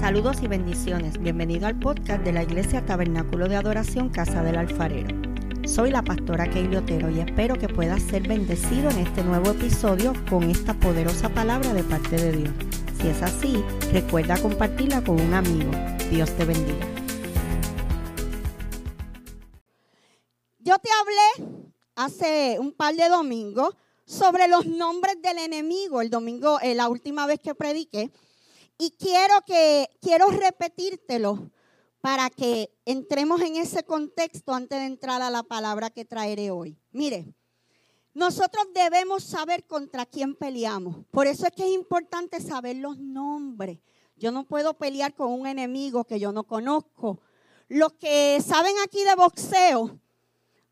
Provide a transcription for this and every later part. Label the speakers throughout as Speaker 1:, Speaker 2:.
Speaker 1: Saludos y bendiciones. Bienvenido al podcast de la Iglesia Tabernáculo de Adoración Casa del Alfarero. Soy la pastora Keili Otero y espero que puedas ser bendecido en este nuevo episodio con esta poderosa palabra de parte de Dios. Si es así, recuerda compartirla con un amigo. Dios te bendiga.
Speaker 2: Yo te hablé hace un par de domingos sobre los nombres del enemigo, el domingo, eh, la última vez que prediqué, y quiero que quiero repetírtelo para que entremos en ese contexto antes de entrar a la palabra que traeré hoy. Mire, nosotros debemos saber contra quién peleamos. Por eso es que es importante saber los nombres. Yo no puedo pelear con un enemigo que yo no conozco. Los que saben aquí de boxeo,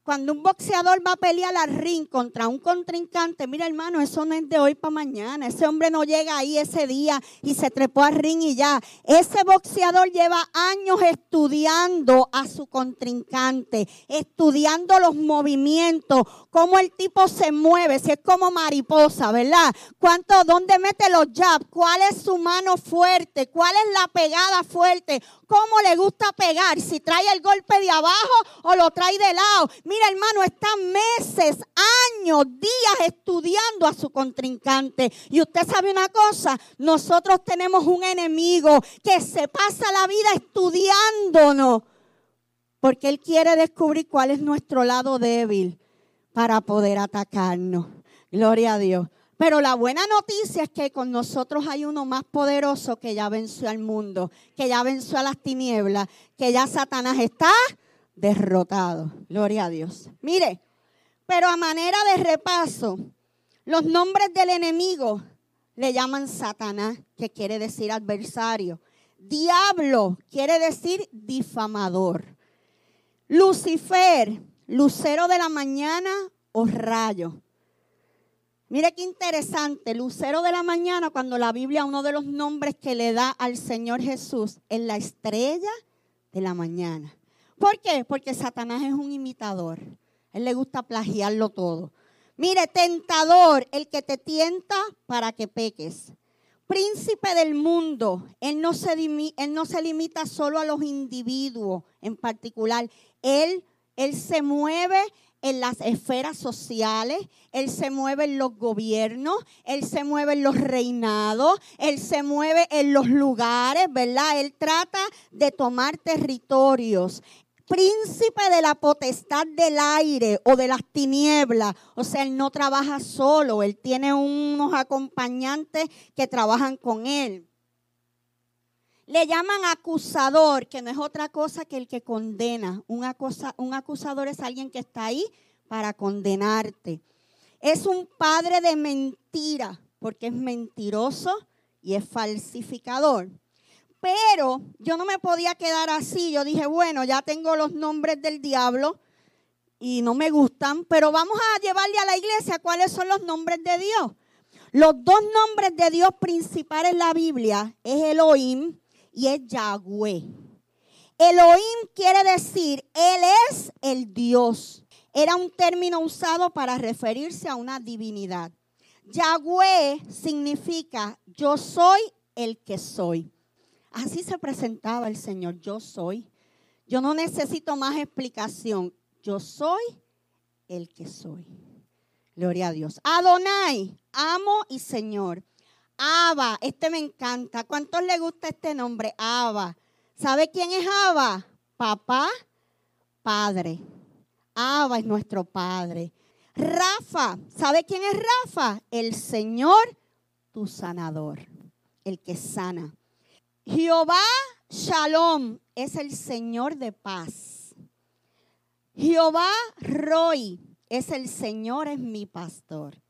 Speaker 2: cuando un boxeador va a pelear al ring contra un contrincante, mira hermano, eso no es de hoy para mañana. Ese hombre no llega ahí ese día y se trepó al ring y ya. Ese boxeador lleva años estudiando a su contrincante, estudiando los movimientos, cómo el tipo se mueve, si es como mariposa, ¿verdad? ¿Cuánto, dónde mete los jabs? ¿Cuál es su mano fuerte? ¿Cuál es la pegada fuerte? ¿Cómo le gusta pegar? Si trae el golpe de abajo o lo trae de lado. Hermano, está meses, años, días estudiando a su contrincante. Y usted sabe una cosa, nosotros tenemos un enemigo que se pasa la vida estudiándonos. Porque él quiere descubrir cuál es nuestro lado débil para poder atacarnos. Gloria a Dios. Pero la buena noticia es que con nosotros hay uno más poderoso que ya venció al mundo, que ya venció a las tinieblas, que ya Satanás está derrotado. Gloria a Dios. Mire, pero a manera de repaso, los nombres del enemigo le llaman Satanás, que quiere decir adversario. Diablo quiere decir difamador. Lucifer, lucero de la mañana o rayo. Mire qué interesante, lucero de la mañana, cuando la Biblia, uno de los nombres que le da al Señor Jesús es la estrella de la mañana. ¿Por qué? Porque Satanás es un imitador. Él le gusta plagiarlo todo. Mire, tentador, el que te tienta para que peques. Príncipe del mundo, él no, se, él no se limita solo a los individuos en particular. Él, él se mueve en las esferas sociales, Él se mueve en los gobiernos, Él se mueve en los reinados, Él se mueve en los lugares, ¿verdad? Él trata de tomar territorios príncipe de la potestad del aire o de las tinieblas. O sea, él no trabaja solo, él tiene unos acompañantes que trabajan con él. Le llaman acusador, que no es otra cosa que el que condena. Un, un acusador es alguien que está ahí para condenarte. Es un padre de mentira, porque es mentiroso y es falsificador. Pero yo no me podía quedar así. Yo dije, bueno, ya tengo los nombres del diablo y no me gustan, pero vamos a llevarle a la iglesia cuáles son los nombres de Dios. Los dos nombres de Dios principales en la Biblia es Elohim y es Yahweh. Elohim quiere decir, Él es el Dios. Era un término usado para referirse a una divinidad. Yahweh significa yo soy el que soy. Así se presentaba el Señor, yo soy. Yo no necesito más explicación. Yo soy el que soy. Gloria a Dios. Adonai, amo y Señor. Abba, este me encanta. ¿Cuántos le gusta este nombre? Abba. ¿Sabe quién es Abba? Papá, Padre. Abba es nuestro Padre. Rafa, ¿sabe quién es Rafa? El Señor, tu sanador, el que sana. Jehová Shalom es el Señor de paz. Jehová Roy es el Señor, es mi pastor.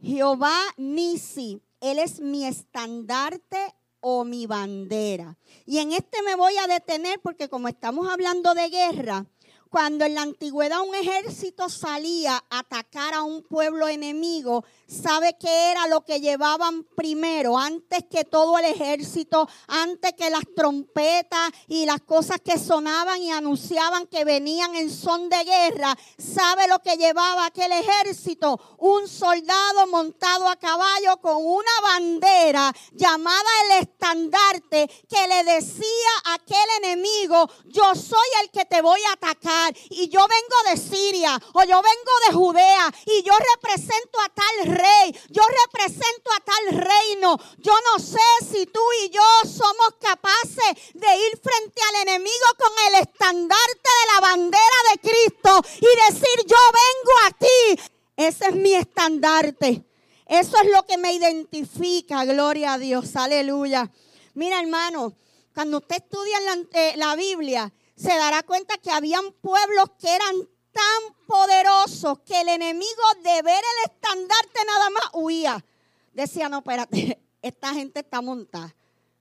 Speaker 2: Jehová Nisi, Él es mi estandarte o mi bandera. Y en este me voy a detener porque como estamos hablando de guerra, cuando en la antigüedad un ejército salía a atacar a un pueblo enemigo, ¿sabe qué era lo que llevaban primero? Antes que todo el ejército, antes que las trompetas y las cosas que sonaban y anunciaban que venían en son de guerra, ¿sabe lo que llevaba aquel ejército? Un soldado montado a caballo con una bandera llamada el estandarte que le decía a aquel enemigo, yo soy el que te voy a atacar y yo vengo de Siria o yo vengo de Judea y yo represento a tal rey, yo represento a tal reino. Yo no sé si tú y yo somos capaces de ir frente al enemigo con el estandarte de la bandera de Cristo y decir, yo vengo aquí. Ese es mi estandarte. Eso es lo que me identifica, gloria a Dios, aleluya. Mira hermano, cuando usted estudia eh, la Biblia, se dará cuenta que habían pueblos que eran tan poderosos que el enemigo de ver el estandarte nada más huía. Decía, no, espérate, esta gente está montada.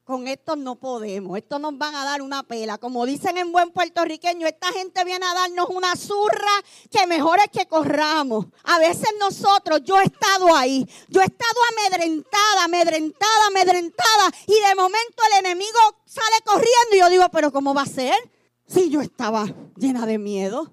Speaker 2: Con estos no podemos, estos nos van a dar una pela. Como dicen en buen puertorriqueño, esta gente viene a darnos una zurra que mejor es que corramos. A veces nosotros, yo he estado ahí, yo he estado amedrentada, amedrentada, amedrentada, y de momento el enemigo sale corriendo y yo digo, pero ¿cómo va a ser? Si yo estaba llena de miedo,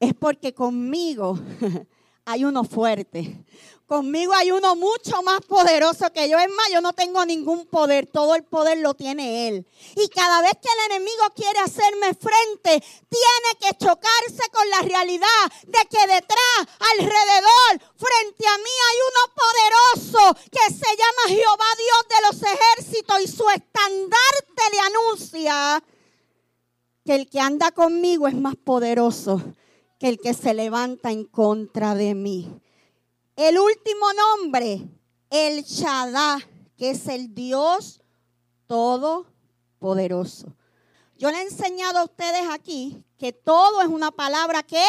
Speaker 2: es porque conmigo hay uno fuerte. Conmigo hay uno mucho más poderoso que yo. Es más, yo no tengo ningún poder. Todo el poder lo tiene Él. Y cada vez que el enemigo quiere hacerme frente, tiene que chocarse con la realidad de que detrás, alrededor, frente a mí hay uno poderoso que se llama Jehová Dios de los ejércitos y su estandarte le anuncia que el que anda conmigo es más poderoso que el que se levanta en contra de mí. El último nombre, el Shaddai, que es el Dios todopoderoso. Yo le he enseñado a ustedes aquí que todo es una palabra que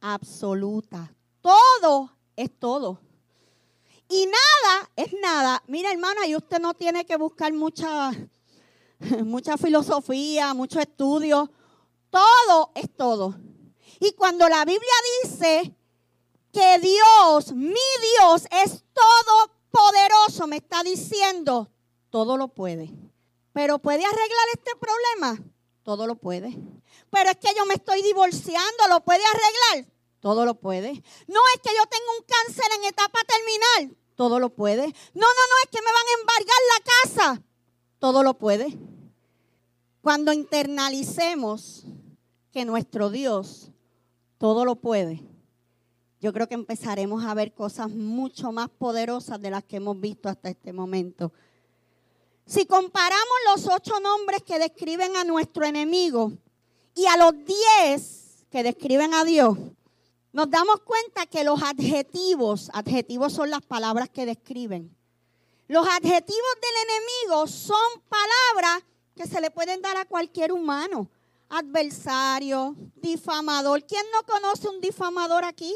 Speaker 2: absoluta. Todo es todo. Y nada es nada. Mira, hermana, y usted no tiene que buscar mucha mucha filosofía, mucho estudio. Todo es todo. Y cuando la Biblia dice que Dios, mi Dios, es todopoderoso, me está diciendo, todo lo puede. Pero ¿puede arreglar este problema? Todo lo puede. Pero es que yo me estoy divorciando, ¿lo puede arreglar? Todo lo puede. No es que yo tengo un cáncer en etapa terminal, todo lo puede. No, no, no, es que me van a embargar la casa, todo lo puede. Cuando internalicemos que nuestro Dios todo lo puede, yo creo que empezaremos a ver cosas mucho más poderosas de las que hemos visto hasta este momento. Si comparamos los ocho nombres que describen a nuestro enemigo y a los diez que describen a Dios, nos damos cuenta que los adjetivos, adjetivos son las palabras que describen. Los adjetivos del enemigo son palabras que se le pueden dar a cualquier humano. Adversario, difamador. ¿Quién no conoce un difamador aquí?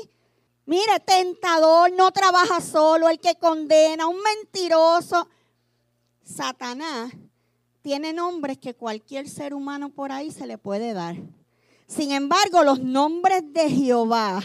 Speaker 2: Mire, tentador, no trabaja solo, el que condena, un mentiroso. Satanás tiene nombres que cualquier ser humano por ahí se le puede dar. Sin embargo, los nombres de Jehová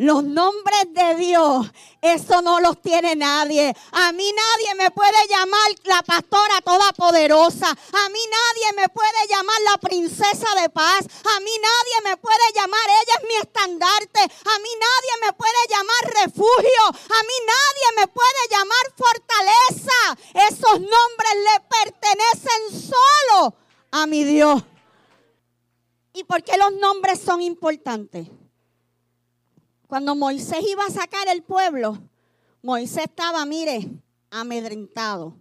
Speaker 2: los nombres de Dios, eso no los tiene nadie. A mí nadie me puede llamar la pastora todopoderosa. A mí nadie me puede llamar la princesa de paz. A mí nadie me puede llamar, ella es mi estandarte. A mí nadie me puede llamar refugio. A mí nadie me puede llamar fortaleza. Esos nombres le pertenecen solo a mi Dios. ¿Y por qué los nombres son importantes? Cuando Moisés iba a sacar el pueblo, Moisés estaba, mire, amedrentado.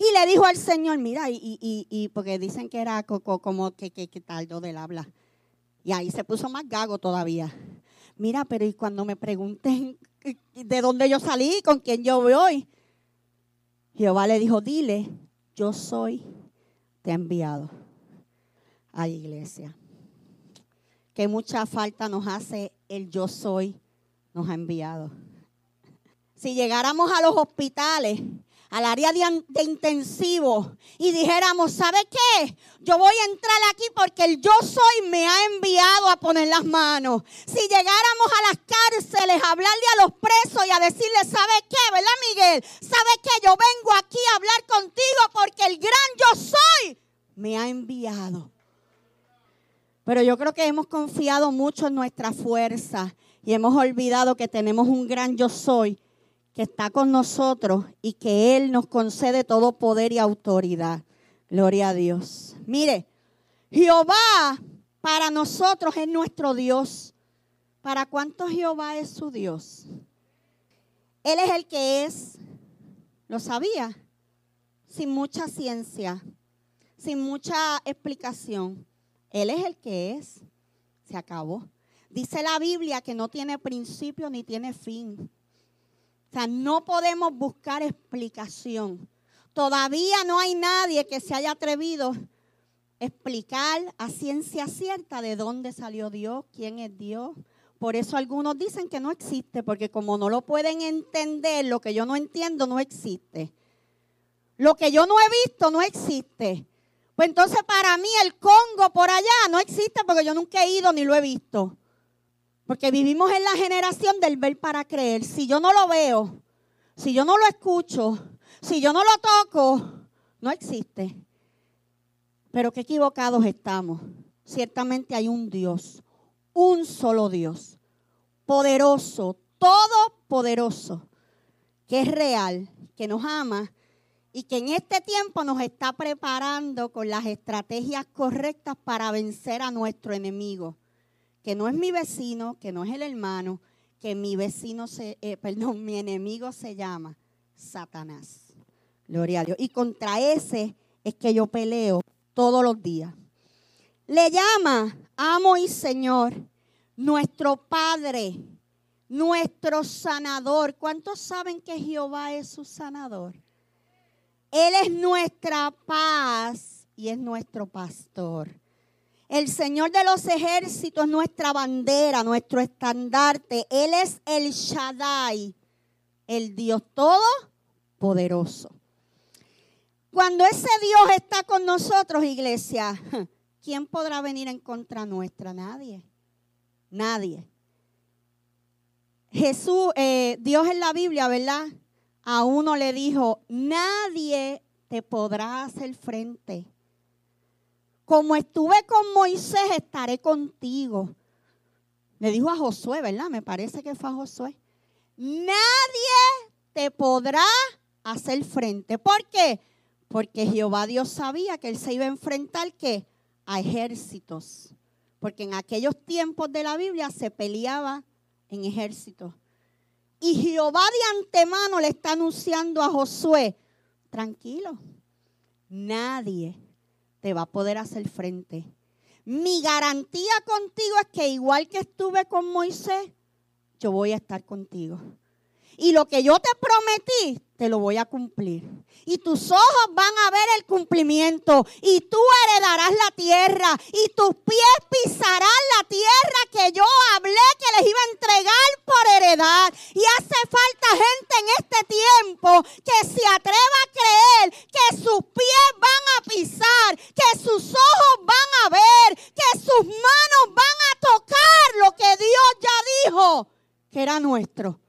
Speaker 2: Y le dijo al Señor, mira, y, y, y porque dicen que era como que, que, que tardó del habla. Y ahí se puso más gago todavía. Mira, pero y cuando me pregunten de dónde yo salí, con quién yo voy, Jehová le dijo, dile, yo soy, te he enviado a la iglesia. Que mucha falta nos hace el yo soy nos ha enviado. Si llegáramos a los hospitales, al área de, intensivo y dijéramos, ¿sabe qué? Yo voy a entrar aquí porque el yo soy me ha enviado a poner las manos. Si llegáramos a las cárceles a hablarle a los presos y a decirle, ¿sabe qué? ¿Verdad, Miguel? ¿Sabe qué? Yo vengo aquí a hablar contigo porque el gran yo soy me ha enviado. Pero yo creo que hemos confiado mucho en nuestra fuerza y hemos olvidado que tenemos un gran yo soy que está con nosotros y que Él nos concede todo poder y autoridad. Gloria a Dios. Mire, Jehová para nosotros es nuestro Dios. ¿Para cuántos Jehová es su Dios? Él es el que es. ¿Lo sabía? Sin mucha ciencia, sin mucha explicación. Él es el que es. Se acabó. Dice la Biblia que no tiene principio ni tiene fin. O sea, no podemos buscar explicación. Todavía no hay nadie que se haya atrevido a explicar a ciencia cierta de dónde salió Dios, quién es Dios. Por eso algunos dicen que no existe, porque como no lo pueden entender, lo que yo no entiendo no existe. Lo que yo no he visto no existe. Pues entonces para mí el Congo por allá no existe porque yo nunca he ido ni lo he visto. Porque vivimos en la generación del ver para creer. Si yo no lo veo, si yo no lo escucho, si yo no lo toco, no existe. Pero qué equivocados estamos. Ciertamente hay un Dios, un solo Dios, poderoso, todopoderoso, que es real, que nos ama y que en este tiempo nos está preparando con las estrategias correctas para vencer a nuestro enemigo que no es mi vecino, que no es el hermano, que mi vecino se, eh, perdón, mi enemigo se llama Satanás. Gloria a Dios. Y contra ese es que yo peleo todos los días. Le llama amo y Señor, nuestro Padre, nuestro sanador. ¿Cuántos saben que Jehová es su sanador? Él es nuestra paz y es nuestro pastor. El Señor de los ejércitos es nuestra bandera, nuestro estandarte. Él es el Shaddai, el Dios todopoderoso. Cuando ese Dios está con nosotros, iglesia, ¿quién podrá venir en contra nuestra? Nadie. Nadie. Jesús, eh, Dios en la Biblia, ¿verdad? A uno le dijo, nadie te podrá hacer frente como estuve con Moisés, estaré contigo. Le dijo a Josué, ¿verdad? Me parece que fue a Josué. Nadie te podrá hacer frente. ¿Por qué? Porque Jehová Dios sabía que él se iba a enfrentar ¿qué? a ejércitos. Porque en aquellos tiempos de la Biblia se peleaba en ejércitos. Y Jehová de antemano le está anunciando a Josué, tranquilo, nadie te va a poder hacer frente. Mi garantía contigo es que igual que estuve con Moisés, yo voy a estar contigo. Y lo que yo te prometí, te lo voy a cumplir. Y tus ojos van a ver el cumplimiento. Y tú heredarás la tierra. Y tus pies pisarán la tierra que yo hablé que les iba a entregar por heredad. Y hace falta gente en este tiempo que se atreva a creer que sus pies van a pisar, que sus ojos van a ver, que sus manos van a tocar lo que Dios ya dijo que era nuestro.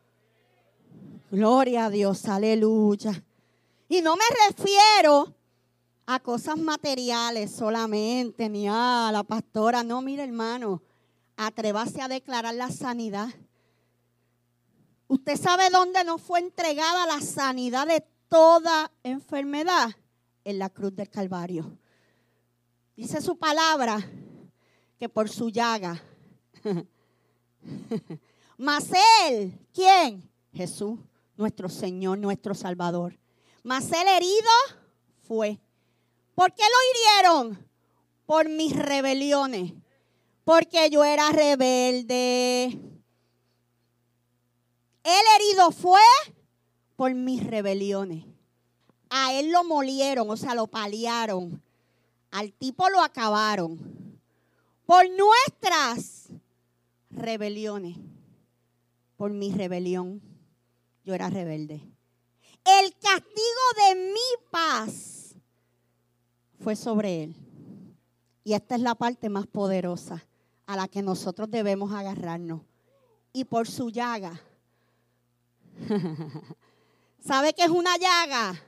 Speaker 2: Gloria a Dios, aleluya. Y no me refiero a cosas materiales solamente, ni a la pastora. No, mire hermano, atrévase a declarar la sanidad. ¿Usted sabe dónde nos fue entregada la sanidad de toda enfermedad? En la cruz del Calvario. Dice su palabra que por su llaga. Mas él, ¿quién? Jesús nuestro Señor, nuestro Salvador. Mas el herido fue. ¿Por qué lo hirieron? Por mis rebeliones. Porque yo era rebelde. El herido fue por mis rebeliones. A él lo molieron, o sea, lo paliaron. Al tipo lo acabaron. Por nuestras rebeliones. Por mi rebelión yo era rebelde. El castigo de mi paz fue sobre él. Y esta es la parte más poderosa a la que nosotros debemos agarrarnos. Y por su llaga. ¿Sabe qué es una llaga?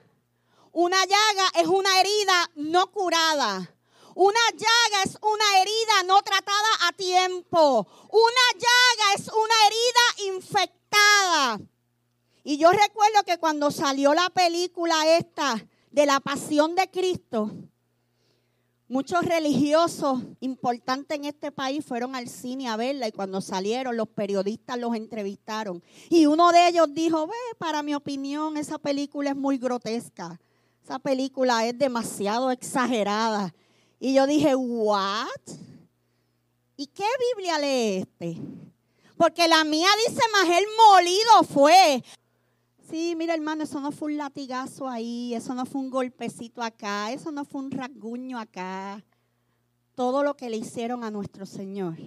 Speaker 2: Una llaga es una herida no curada. Una llaga es una herida no tratada a tiempo. Una llaga es una herida infectada. Y yo recuerdo que cuando salió la película esta de la pasión de Cristo, muchos religiosos importantes en este país fueron al cine a verla y cuando salieron los periodistas los entrevistaron. Y uno de ellos dijo, ve, para mi opinión esa película es muy grotesca. Esa película es demasiado exagerada. Y yo dije, ¿what? ¿Y qué Biblia lee este? Porque la mía dice, más el molido fue. Sí, mira hermano, eso no fue un latigazo ahí, eso no fue un golpecito acá, eso no fue un rasguño acá. Todo lo que le hicieron a nuestro Señor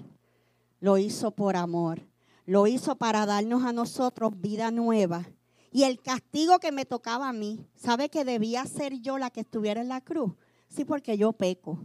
Speaker 2: lo hizo por amor, lo hizo para darnos a nosotros vida nueva. Y el castigo que me tocaba a mí, ¿sabe que debía ser yo la que estuviera en la cruz? Sí, porque yo peco,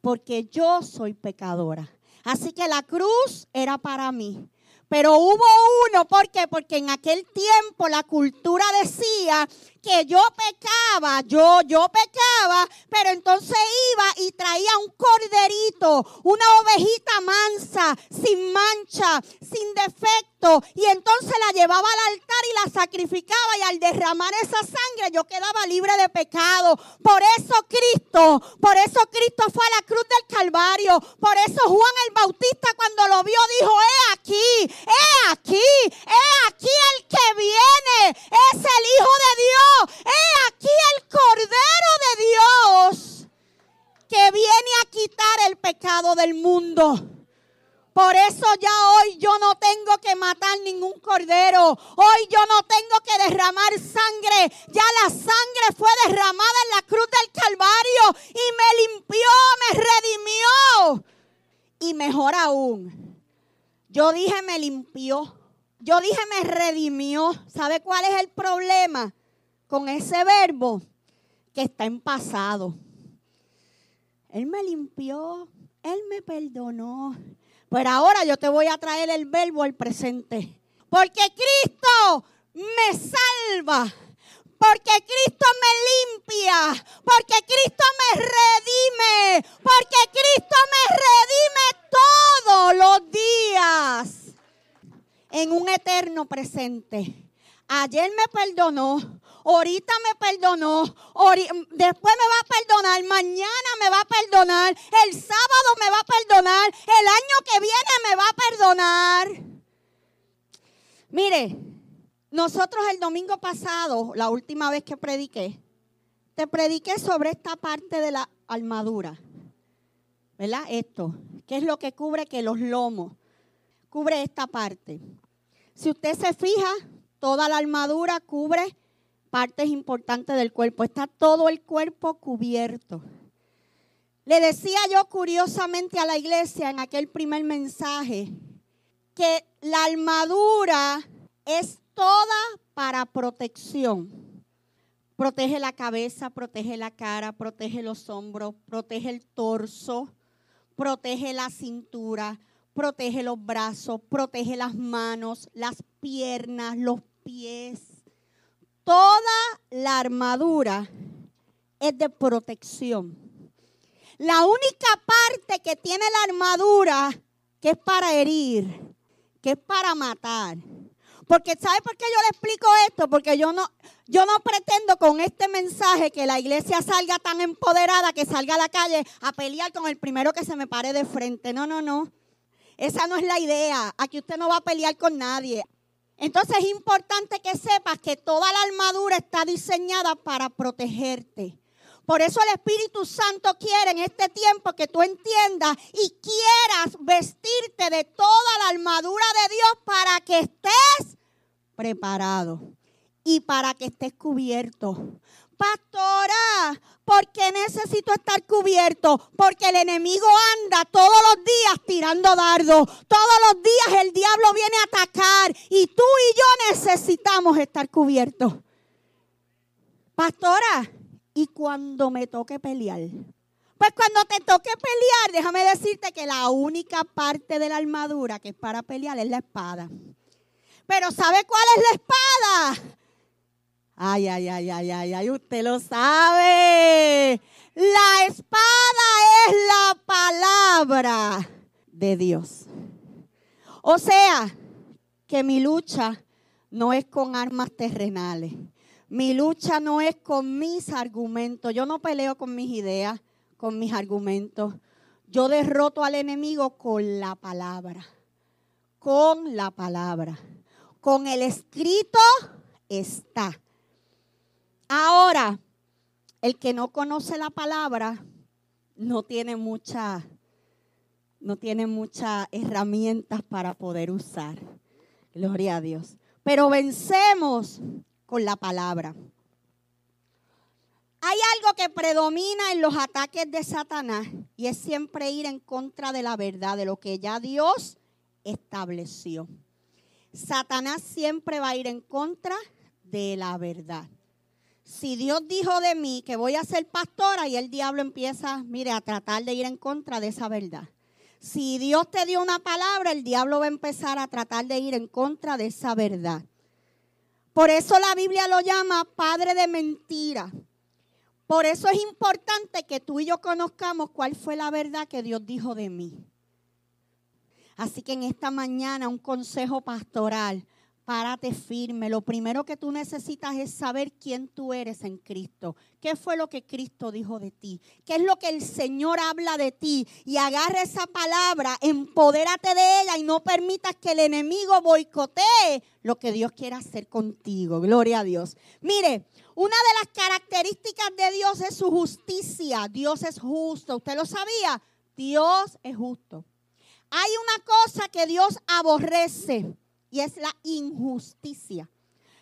Speaker 2: porque yo soy pecadora. Así que la cruz era para mí. Pero hubo uno, ¿por qué? Porque en aquel tiempo la cultura decía que yo pecaba, yo, yo pecaba, pero entonces iba y traía un corderito, una ovejita mansa, sin mancha, sin defecto, y entonces la llevaba al altar y la sacrificaba y al derramar esa sangre yo quedaba libre de pecado. Por eso Cristo, por eso Cristo fue a la cruz del Calvario, por eso Juan el Bautista cuando lo vio dijo, he aquí, he aquí, he aquí el que viene, es el Hijo de Dios He aquí el Cordero de Dios que viene a quitar el pecado del mundo. Por eso ya hoy yo no tengo que matar ningún cordero. Hoy yo no tengo que derramar sangre. Ya la sangre fue derramada en la cruz del Calvario y me limpió, me redimió. Y mejor aún, yo dije me limpió. Yo dije me redimió. ¿Sabe cuál es el problema? Con ese verbo que está en pasado. Él me limpió, Él me perdonó. Pero ahora yo te voy a traer el verbo al presente. Porque Cristo me salva. Porque Cristo me limpia. Porque Cristo me redime. Porque Cristo me redime todos los días. En un eterno presente. Ayer me perdonó ahorita me perdonó, después me va a perdonar, mañana me va a perdonar, el sábado me va a perdonar, el año que viene me va a perdonar. Mire, nosotros el domingo pasado, la última vez que prediqué, te prediqué sobre esta parte de la armadura. ¿Verdad? Esto, que es lo que cubre que los lomos, cubre esta parte. Si usted se fija, toda la armadura cubre partes importantes del cuerpo. Está todo el cuerpo cubierto. Le decía yo curiosamente a la iglesia en aquel primer mensaje que la armadura es toda para protección. Protege la cabeza, protege la cara, protege los hombros, protege el torso, protege la cintura, protege los brazos, protege las manos, las piernas, los pies toda la armadura es de protección. La única parte que tiene la armadura que es para herir, que es para matar. Porque ¿sabe por qué yo le explico esto? Porque yo no yo no pretendo con este mensaje que la iglesia salga tan empoderada que salga a la calle a pelear con el primero que se me pare de frente. No, no, no. Esa no es la idea. Aquí usted no va a pelear con nadie. Entonces es importante que sepas que toda la armadura está diseñada para protegerte. Por eso el Espíritu Santo quiere en este tiempo que tú entiendas y quieras vestirte de toda la armadura de Dios para que estés preparado y para que estés cubierto. Pastora, ¿por qué necesito estar cubierto? Porque el enemigo anda todos los días tirando dardos. Todos los días el diablo viene a atacar y tú y yo necesitamos estar cubiertos. Pastora, ¿y cuando me toque pelear? Pues cuando te toque pelear, déjame decirte que la única parte de la armadura que es para pelear es la espada. Pero ¿sabe cuál es la espada? Ay, ay, ay, ay, ay, ay, usted lo sabe. La espada es la palabra de Dios. O sea, que mi lucha no es con armas terrenales. Mi lucha no es con mis argumentos. Yo no peleo con mis ideas con mis argumentos. Yo derroto al enemigo con la palabra. Con la palabra. Con el escrito está. Ahora, el que no conoce la palabra no tiene mucha no tiene muchas herramientas para poder usar. Gloria a Dios. Pero vencemos con la palabra. Hay algo que predomina en los ataques de Satanás y es siempre ir en contra de la verdad, de lo que ya Dios estableció. Satanás siempre va a ir en contra de la verdad. Si Dios dijo de mí que voy a ser pastora y el diablo empieza, mire, a tratar de ir en contra de esa verdad. Si Dios te dio una palabra, el diablo va a empezar a tratar de ir en contra de esa verdad. Por eso la Biblia lo llama padre de mentira. Por eso es importante que tú y yo conozcamos cuál fue la verdad que Dios dijo de mí. Así que en esta mañana un consejo pastoral, párate firme. Lo primero que tú necesitas es saber quién tú eres en Cristo. ¿Qué fue lo que Cristo dijo de ti? ¿Qué es lo que el Señor habla de ti? Y agarra esa palabra, empodérate de ella y no permitas que el enemigo boicotee lo que Dios quiere hacer contigo. Gloria a Dios. Mire, una de las características de Dios es su justicia. Dios es justo. ¿Usted lo sabía? Dios es justo. Hay una cosa que Dios aborrece y es la injusticia.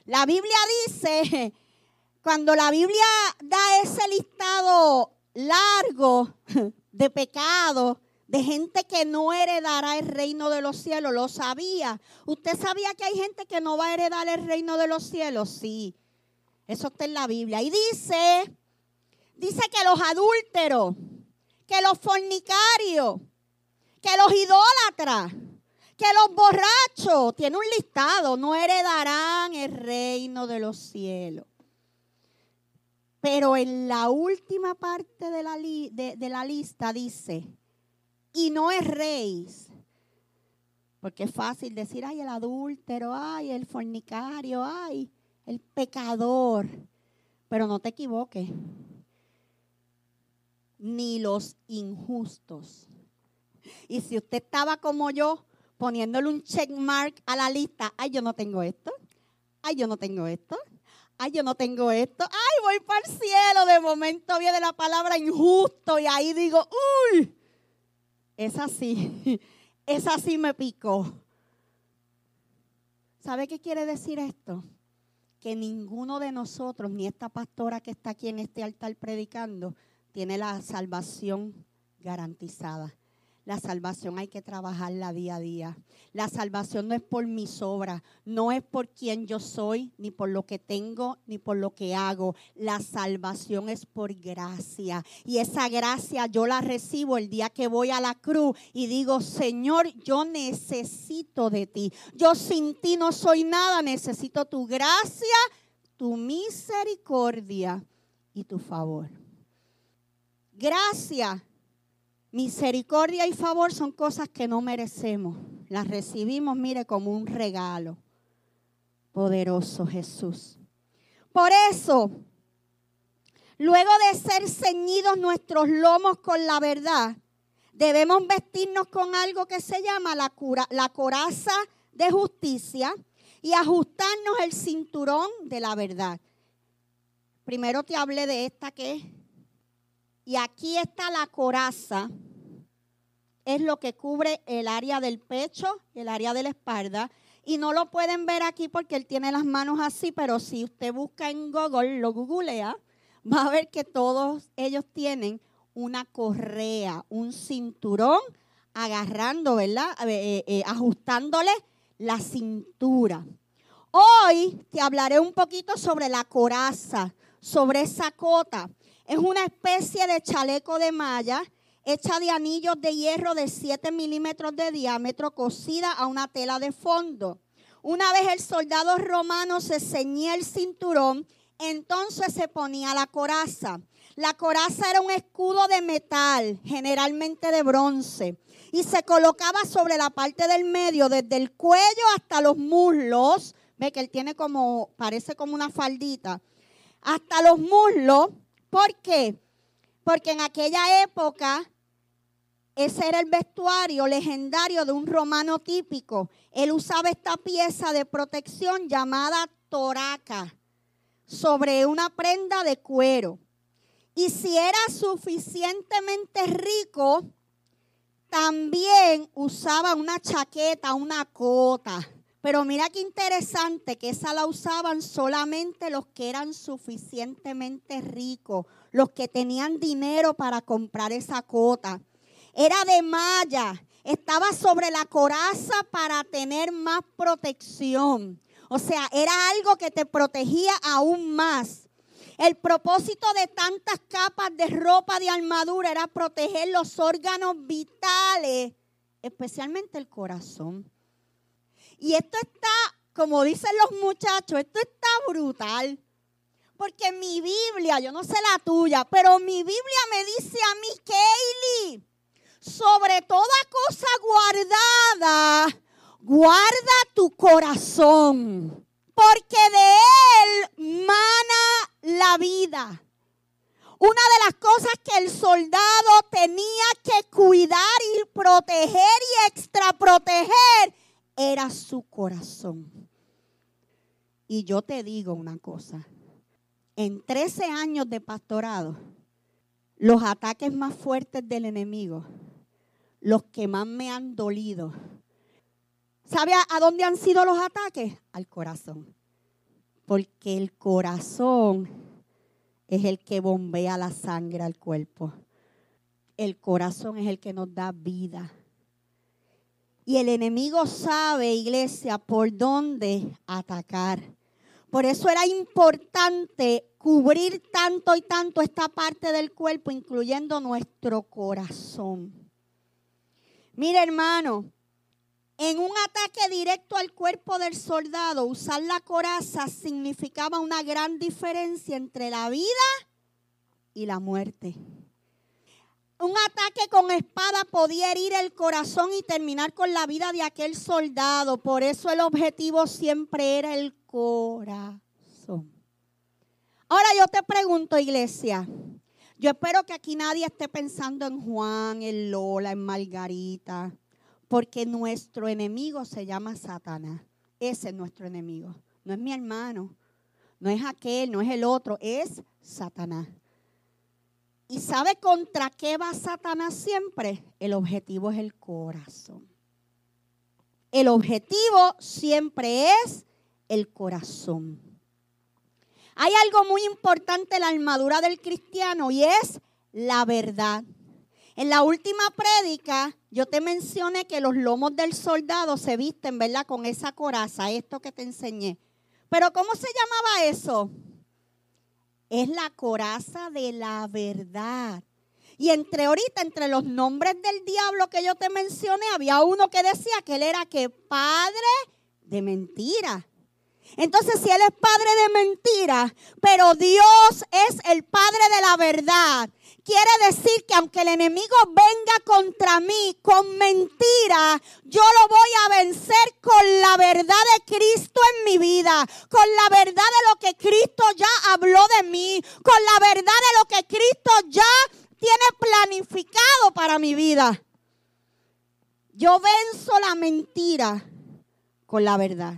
Speaker 2: La Biblia dice, cuando la Biblia da ese listado largo de pecados, de gente que no heredará el reino de los cielos, lo sabía. ¿Usted sabía que hay gente que no va a heredar el reino de los cielos? Sí. Eso está en la Biblia. Y dice, dice que los adúlteros, que los fornicarios, que los idólatras, que los borrachos, tiene un listado, no heredarán el reino de los cielos. Pero en la última parte de la, de, la lista dice, y no es rey. Porque es fácil decir, ay, el adúltero, ay, el fornicario, ay el pecador. Pero no te equivoques, ni los injustos. Y si usted estaba como yo, poniéndole un check mark a la lista, ay, yo no tengo esto, ay, yo no tengo esto, ay, yo no tengo esto, ay, voy para el cielo, de momento viene la palabra injusto y ahí digo, uy, es así, es así me picó. ¿Sabe qué quiere decir esto? que ninguno de nosotros, ni esta pastora que está aquí en este altar predicando, tiene la salvación garantizada. La salvación hay que trabajarla día a día. La salvación no es por mis obras, no es por quien yo soy, ni por lo que tengo, ni por lo que hago. La salvación es por gracia. Y esa gracia yo la recibo el día que voy a la cruz y digo, Señor, yo necesito de ti. Yo sin ti no soy nada, necesito tu gracia, tu misericordia y tu favor. Gracias Misericordia y favor son cosas que no merecemos. Las recibimos, mire, como un regalo. Poderoso Jesús. Por eso, luego de ser ceñidos nuestros lomos con la verdad, debemos vestirnos con algo que se llama la, coraza de justicia y ajustarnos el cinturón de la verdad. Primero te hablé de esta que y aquí está la coraza. Es lo que cubre el área del pecho, el área de la espalda. Y no lo pueden ver aquí porque él tiene las manos así, pero si usted busca en Google, lo googlea, va a ver que todos ellos tienen una correa, un cinturón, agarrando, ¿verdad? Eh, eh, ajustándole la cintura. Hoy te hablaré un poquito sobre la coraza sobre esa cota. Es una especie de chaleco de malla hecha de anillos de hierro de 7 milímetros de diámetro, cosida a una tela de fondo. Una vez el soldado romano se ceñía el cinturón, entonces se ponía la coraza. La coraza era un escudo de metal, generalmente de bronce, y se colocaba sobre la parte del medio, desde el cuello hasta los muslos. Ve que él tiene como, parece como una faldita. Hasta los muslos. ¿Por qué? Porque en aquella época ese era el vestuario legendario de un romano típico. Él usaba esta pieza de protección llamada toraca sobre una prenda de cuero. Y si era suficientemente rico, también usaba una chaqueta, una cota. Pero mira qué interesante que esa la usaban solamente los que eran suficientemente ricos, los que tenían dinero para comprar esa cota era de malla, estaba sobre la coraza para tener más protección. O sea, era algo que te protegía aún más. El propósito de tantas capas de ropa de armadura era proteger los órganos vitales, especialmente el corazón. Y esto está, como dicen los muchachos, esto está brutal. Porque mi Biblia, yo no sé la tuya, pero mi Biblia me dice a mí, Kaylee, sobre toda cosa guardada, guarda tu corazón, porque de él mana la vida. Una de las cosas que el soldado tenía que cuidar y proteger y extraproteger era su corazón. Y yo te digo una cosa, en 13 años de pastorado, los ataques más fuertes del enemigo los que más me han dolido. ¿Sabe a, dónde han sido los ataques? Al corazón. Porque el corazón es el que bombea la sangre al cuerpo. El corazón es el que nos da vida. Y el enemigo sabe, iglesia, por dónde atacar. Por eso era importante cubrir tanto y tanto esta parte del cuerpo, incluyendo nuestro corazón. Mira, hermano, en un ataque directo al cuerpo del soldado, usar la coraza significaba una gran diferencia entre la vida y la muerte. Un ataque con espada podía herir el corazón y terminar con la vida de aquel soldado. Por eso el objetivo siempre era el corazón. Ahora yo te pregunto, iglesia, yo espero que aquí nadie esté pensando en Juan, en Lola, en Margarita, porque nuestro enemigo se llama Satanás. Ese es nuestro enemigo. No es mi hermano, no es aquel, no es el otro, es Satanás. ¿Y sabe contra qué va Satanás siempre? El objetivo es el corazón. El objetivo siempre es el corazón. Hay algo muy importante en la armadura del cristiano y es la verdad. En la última prédica yo te mencioné que los lomos del soldado se visten, ¿verdad? Con esa coraza, esto que te enseñé. Pero ¿cómo se llamaba eso? Es la coraza de la verdad. Y entre ahorita, entre los nombres del diablo que yo te mencioné, había uno que decía que él era que padre de mentira. Entonces, si Él es padre de mentira, pero Dios es el padre de la verdad, quiere decir que aunque el enemigo venga contra mí con mentira, yo lo voy a vencer con la verdad de Cristo en mi vida, con la verdad de lo que Cristo ya habló de mí, con la verdad de lo que Cristo ya tiene planificado para mi vida. Yo venzo la mentira con la verdad.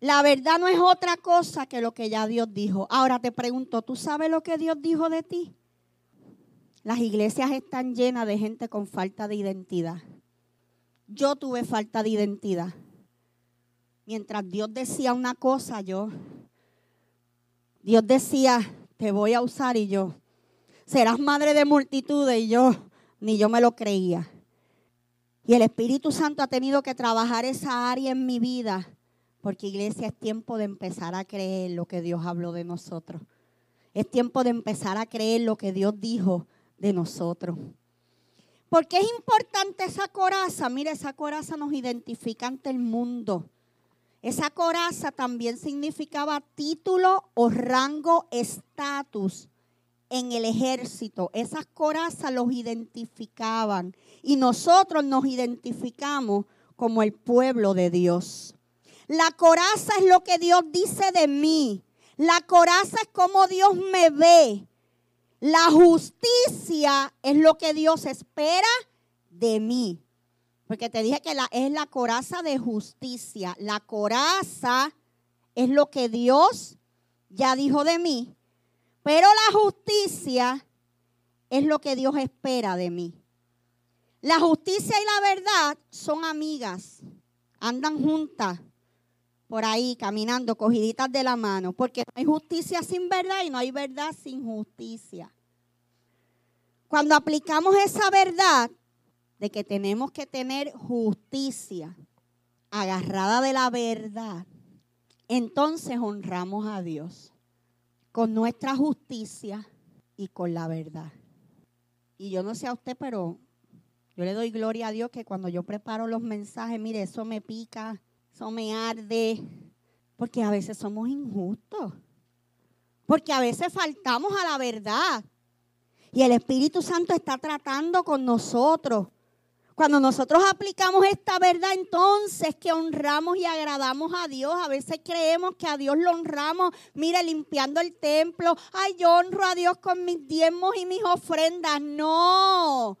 Speaker 2: La verdad no es otra cosa que lo que ya Dios dijo. Ahora te pregunto, ¿tú sabes lo que Dios dijo de ti? Las iglesias están llenas de gente con falta de identidad. Yo tuve falta de identidad. Mientras Dios decía una cosa, yo, Dios decía, te voy a usar y yo, serás madre de multitudes y yo, ni yo me lo creía. Y el Espíritu Santo ha tenido que trabajar esa área en mi vida Porque iglesia es tiempo de empezar a creer lo que Dios habló de nosotros. Es tiempo de empezar a creer lo que Dios dijo de nosotros. Porque es importante esa coraza. Mire, esa coraza nos identifica ante el mundo. Esa coraza también significaba título o rango, estatus en el ejército. Esas corazas los identificaban y nosotros nos identificamos como el pueblo de Dios. La coraza es lo que Dios dice de mí. La coraza es como Dios me ve. La justicia es lo que Dios espera de mí. Porque te dije que la, es la coraza de justicia. La coraza es lo que Dios ya dijo de mí. Pero la justicia es lo que Dios espera de mí. La justicia y la verdad son amigas. Andan juntas por ahí caminando, cogiditas de la mano, porque no hay justicia sin verdad y no hay verdad sin justicia. Cuando aplicamos esa verdad de que tenemos que tener justicia agarrada de la verdad, entonces honramos a Dios con nuestra justicia y con la verdad. Y yo no sé a usted, pero yo le doy gloria a Dios que cuando yo preparo los mensajes, mire, eso me pica, eso me arde, porque a veces somos injustos, porque a veces faltamos a la verdad. Y el Espíritu Santo está tratando con nosotros. Cuando nosotros aplicamos esta verdad, entonces que honramos y agradamos a Dios. A veces creemos que a Dios lo honramos, mire, limpiando el templo. Ay, yo honro a Dios con mis diezmos y mis ofrendas. No.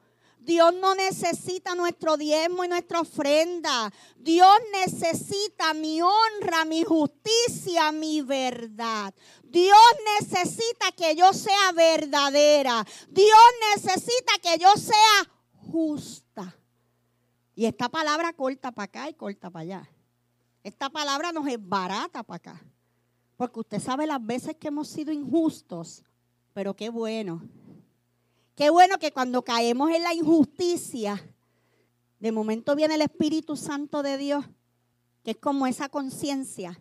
Speaker 2: Dios no necesita nuestro diezmo y nuestra ofrenda. Dios necesita mi honra, mi justicia, mi verdad. Dios necesita que yo sea verdadera. Dios necesita que yo sea justa. Y esta palabra corta para acá y corta para allá. Esta palabra nos es barata para acá. Porque usted sabe las veces que hemos sido injustos. Pero qué bueno Qué bueno que cuando caemos en la injusticia, de momento viene el Espíritu Santo de Dios, que es como esa conciencia.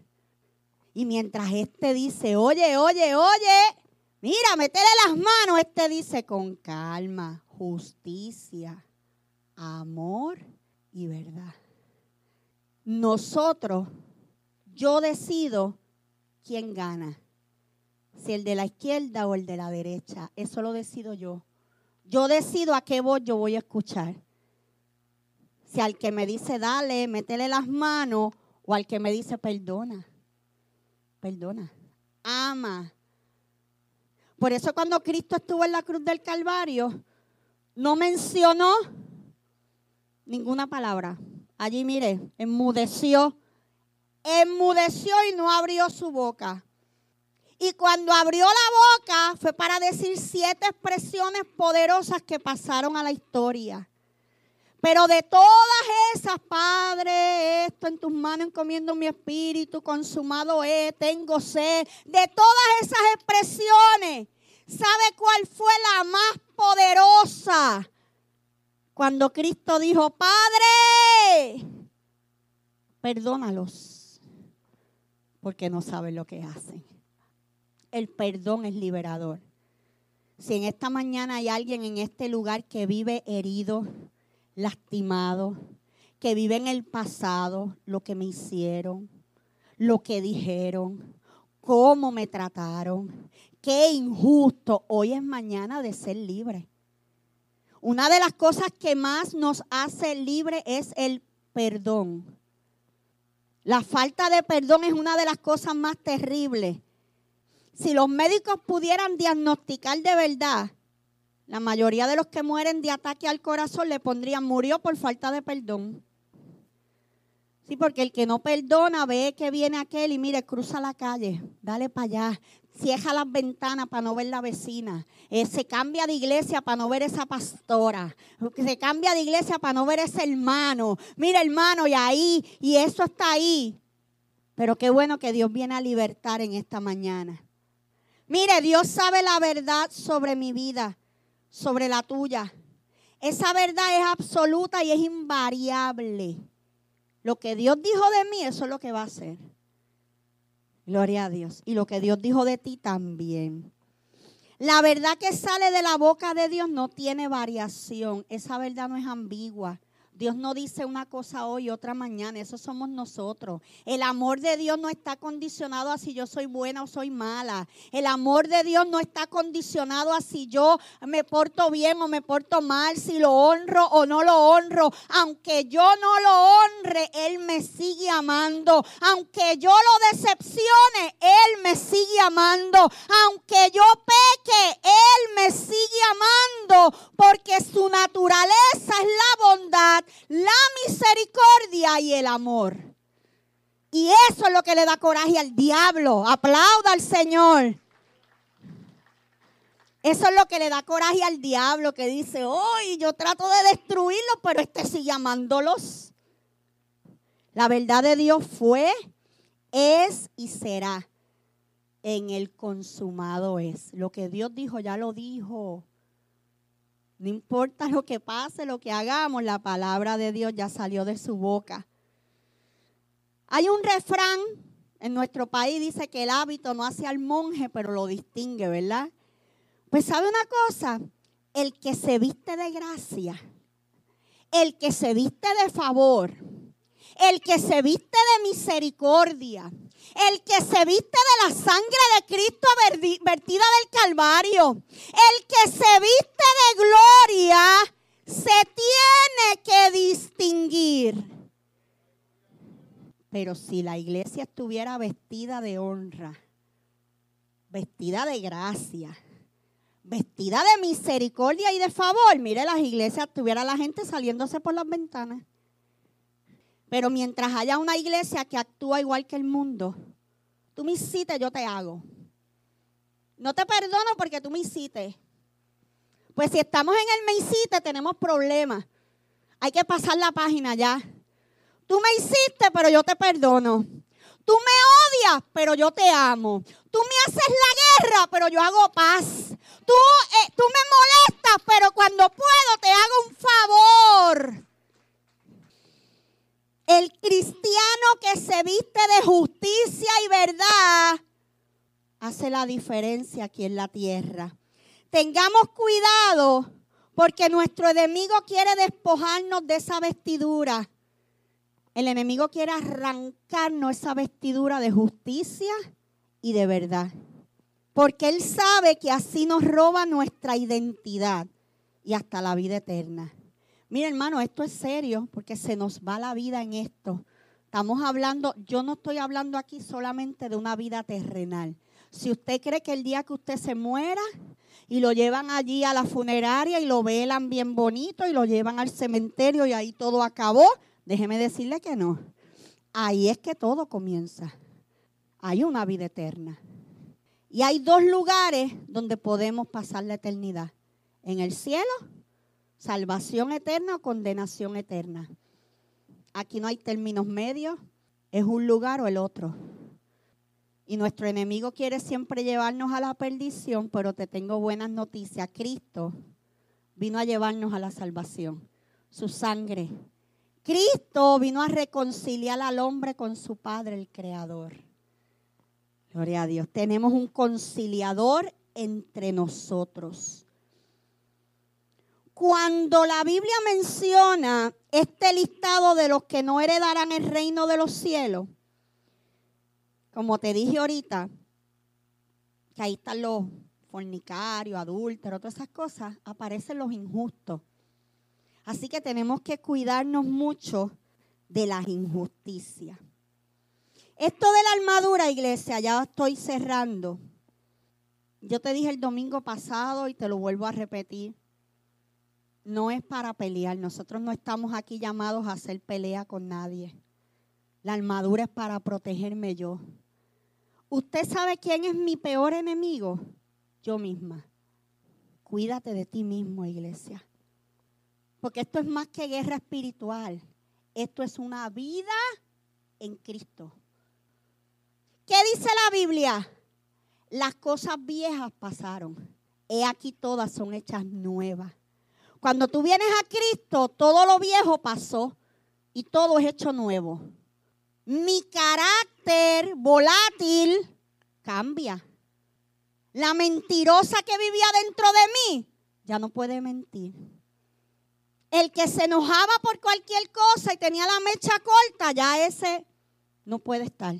Speaker 2: Y mientras este dice, oye, oye, oye, mira, métele las manos, este dice con calma, justicia, amor y verdad. Nosotros, yo decido quién gana, si el de la izquierda o el de la derecha, eso lo decido yo. Yo decido a qué voz yo voy a escuchar. Si al que me dice dale, métele las manos, o al que me dice perdona. Perdona. Ama. Por eso cuando Cristo estuvo en la cruz del Calvario, no mencionó ninguna palabra. Allí mire, enmudeció. Enmudeció y no abrió su boca. Y cuando abrió la boca fue para decir siete expresiones poderosas que pasaron a la historia. Pero de todas esas, Padre, esto en tus manos encomiendo mi espíritu, consumado es, tengo sed. De todas esas expresiones, ¿sabe cuál fue la más poderosa? Cuando Cristo dijo, Padre, perdónalos, porque no saben lo que hacen el perdón es liberador. Si en esta mañana hay alguien en este lugar que vive herido, lastimado, que vive en el pasado, lo que me hicieron, lo que dijeron, cómo me trataron, qué injusto, hoy es mañana de ser libre. Una de las cosas que más nos hace libre es el perdón. La falta de perdón es una de las cosas más terribles si los médicos pudieran diagnosticar de verdad, la mayoría de los que mueren de ataque al corazón le pondrían murió por falta de perdón. Sí, porque el que no perdona ve que viene aquel y mire, cruza la calle, dale para allá, cierra las ventanas para no ver la vecina, eh, se cambia de iglesia para no ver esa pastora, se cambia de iglesia para no ver ese hermano, mire hermano, y ahí, y eso está ahí. Pero qué bueno que Dios viene a libertar en esta mañana. Mire, Dios sabe la verdad sobre mi vida, sobre la tuya. Esa verdad es absoluta y es invariable. Lo que Dios dijo de mí, eso es lo que va a hacer. Gloria a Dios. Y lo que Dios dijo de ti también. La verdad que sale de la boca de Dios no tiene variación. Esa verdad no es ambigua. Dios no dice una cosa hoy otra mañana, eso somos nosotros. El amor de Dios no está condicionado a si yo soy buena o soy mala. El amor de Dios no está condicionado a si yo me porto bien o me porto mal, si lo honro o no lo honro. Aunque yo no lo honre, Él me sigue amando. Aunque yo lo decepcione, Él me sigue amando. Aunque yo peque, Él me sigue amando porque su naturaleza es la bondad la misericordia y el amor. Y eso es lo que le da coraje al diablo. Aplauda al Señor. Eso es lo que le da coraje al diablo que dice, hoy yo trato de destruirlos, pero este sigue amándolos. La verdad de Dios fue, es y será. En el consumado es. Lo que Dios dijo, ya lo dijo. No importa lo que pase, lo que hagamos, la palabra de Dios ya salió de su boca. Hay un refrán en nuestro país, dice que el hábito no hace al monje, pero lo distingue, ¿verdad? Pues sabe una cosa, el que se viste de gracia, el que se viste de favor, el que se viste de misericordia, el que se viste de la sangre de Cristo vertida del Calvario, el que se viste de gloria, se tiene que distinguir. Pero si la iglesia estuviera vestida de honra, vestida de gracia, vestida de misericordia y de favor, mire, las iglesias tuviera la gente saliéndose por las ventanas. Pero mientras haya una iglesia que actúa igual que el mundo, tú me hiciste, yo te hago. No te perdono porque tú me hiciste. Pues si estamos en el me hiciste, tenemos problemas. Hay que pasar la página ya. Tú me hiciste, pero yo te perdono. Tú me odias, pero yo te amo. Tú me haces la guerra, pero yo hago paz. Tú, eh, tú me molestas, pero cuando puedo te hago un favor. El cristiano que se viste de justicia y verdad hace la diferencia aquí en la tierra. Tengamos cuidado porque nuestro enemigo quiere despojarnos de esa vestidura. El enemigo quiere arrancarnos esa vestidura de justicia y de verdad. Porque él sabe que así nos roba nuestra identidad y hasta la vida eterna. Mira, hermano, esto es serio porque se nos va la vida en esto. Estamos hablando, yo no estoy hablando aquí solamente de una vida terrenal. Si usted cree que el día que usted se muera y lo llevan allí a la funeraria y lo velan bien bonito y lo llevan al cementerio y ahí todo acabó, déjeme decirle que no. Ahí es que todo comienza. Hay una vida eterna. Y hay dos lugares donde podemos pasar la eternidad. En el cielo salvación eterna o condenación eterna. Aquí no hay términos medios, es un lugar o el otro. Y nuestro enemigo quiere siempre llevarnos a la perdición, pero te tengo buenas noticias. Cristo vino a llevarnos a la salvación, su sangre. Cristo vino a reconciliar al hombre con su Padre, el Creador. Gloria a Dios. Tenemos un conciliador entre nosotros cuando la Biblia menciona este listado de los que no heredarán el reino de los cielos, como te dije ahorita, que ahí están los fornicarios, adúlteros, todas esas cosas, aparecen los injustos. Así que tenemos que cuidarnos mucho de las injusticias. Esto de la armadura, iglesia, ya estoy cerrando. Yo te dije el domingo pasado y te lo vuelvo a repetir no es para pelear. Nosotros no estamos aquí llamados a hacer pelea con nadie. La armadura es para protegerme yo. ¿Usted sabe quién es mi peor enemigo? Yo misma. Cuídate de ti mismo, iglesia. Porque esto es más que guerra espiritual. Esto es una vida en Cristo. ¿Qué dice la Biblia? Las cosas viejas pasaron. He aquí todas son hechas nuevas. Cuando tú vienes a Cristo, todo lo viejo pasó y todo es hecho nuevo. Mi carácter volátil cambia. La mentirosa que vivía dentro de mí ya no puede mentir. El que se enojaba por cualquier cosa y tenía la mecha corta, ya ese no puede estar.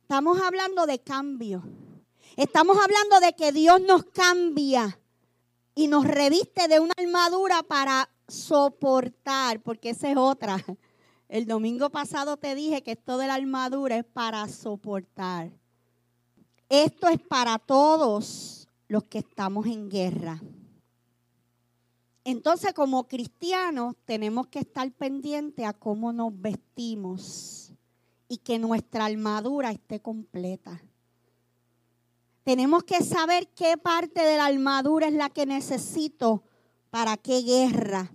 Speaker 2: Estamos hablando de cambio. Estamos hablando de que Dios nos cambia y nos reviste de una armadura para soportar, porque esa es otra. El domingo pasado te dije que esto de la armadura es para soportar. Esto es para todos los que estamos en guerra. Entonces, como cristianos, tenemos que estar pendientes a cómo nos vestimos y que nuestra armadura esté completa. Tenemos que saber qué parte de la armadura es la que necesito para qué guerra.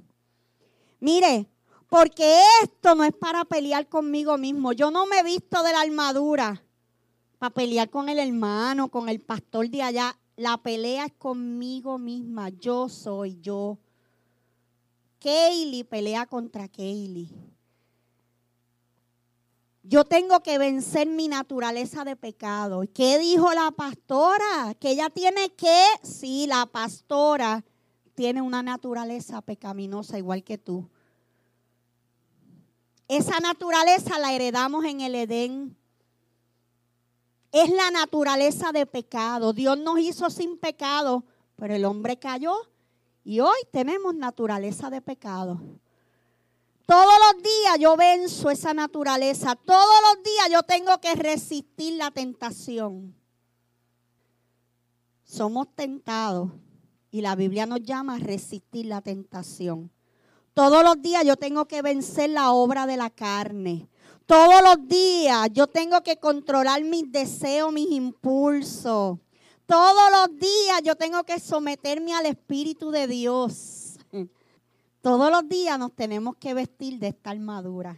Speaker 2: Mire, porque esto no es para pelear conmigo mismo. Yo no me visto de la armadura para pelear con el hermano, con el pastor de allá. La pelea es conmigo misma. Yo soy yo. Kaylee pelea contra Kaylee. Yo tengo que vencer mi naturaleza de pecado. ¿Qué dijo la pastora? Que ella tiene que, sí, la pastora tiene una naturaleza pecaminosa igual que tú. Esa naturaleza la heredamos en el Edén. Es la naturaleza de pecado. Dios nos hizo sin pecado, pero el hombre cayó y hoy tenemos naturaleza de pecado. Todos los días yo venzo esa naturaleza. Todos los días yo tengo que resistir la tentación. Somos tentados y la Biblia nos llama a resistir la tentación. Todos los días yo tengo que vencer la obra de la carne. Todos los días yo tengo que controlar mis deseos, mis impulsos. Todos los días yo tengo que someterme al Espíritu de Dios. Todos los días nos tenemos que vestir de esta armadura.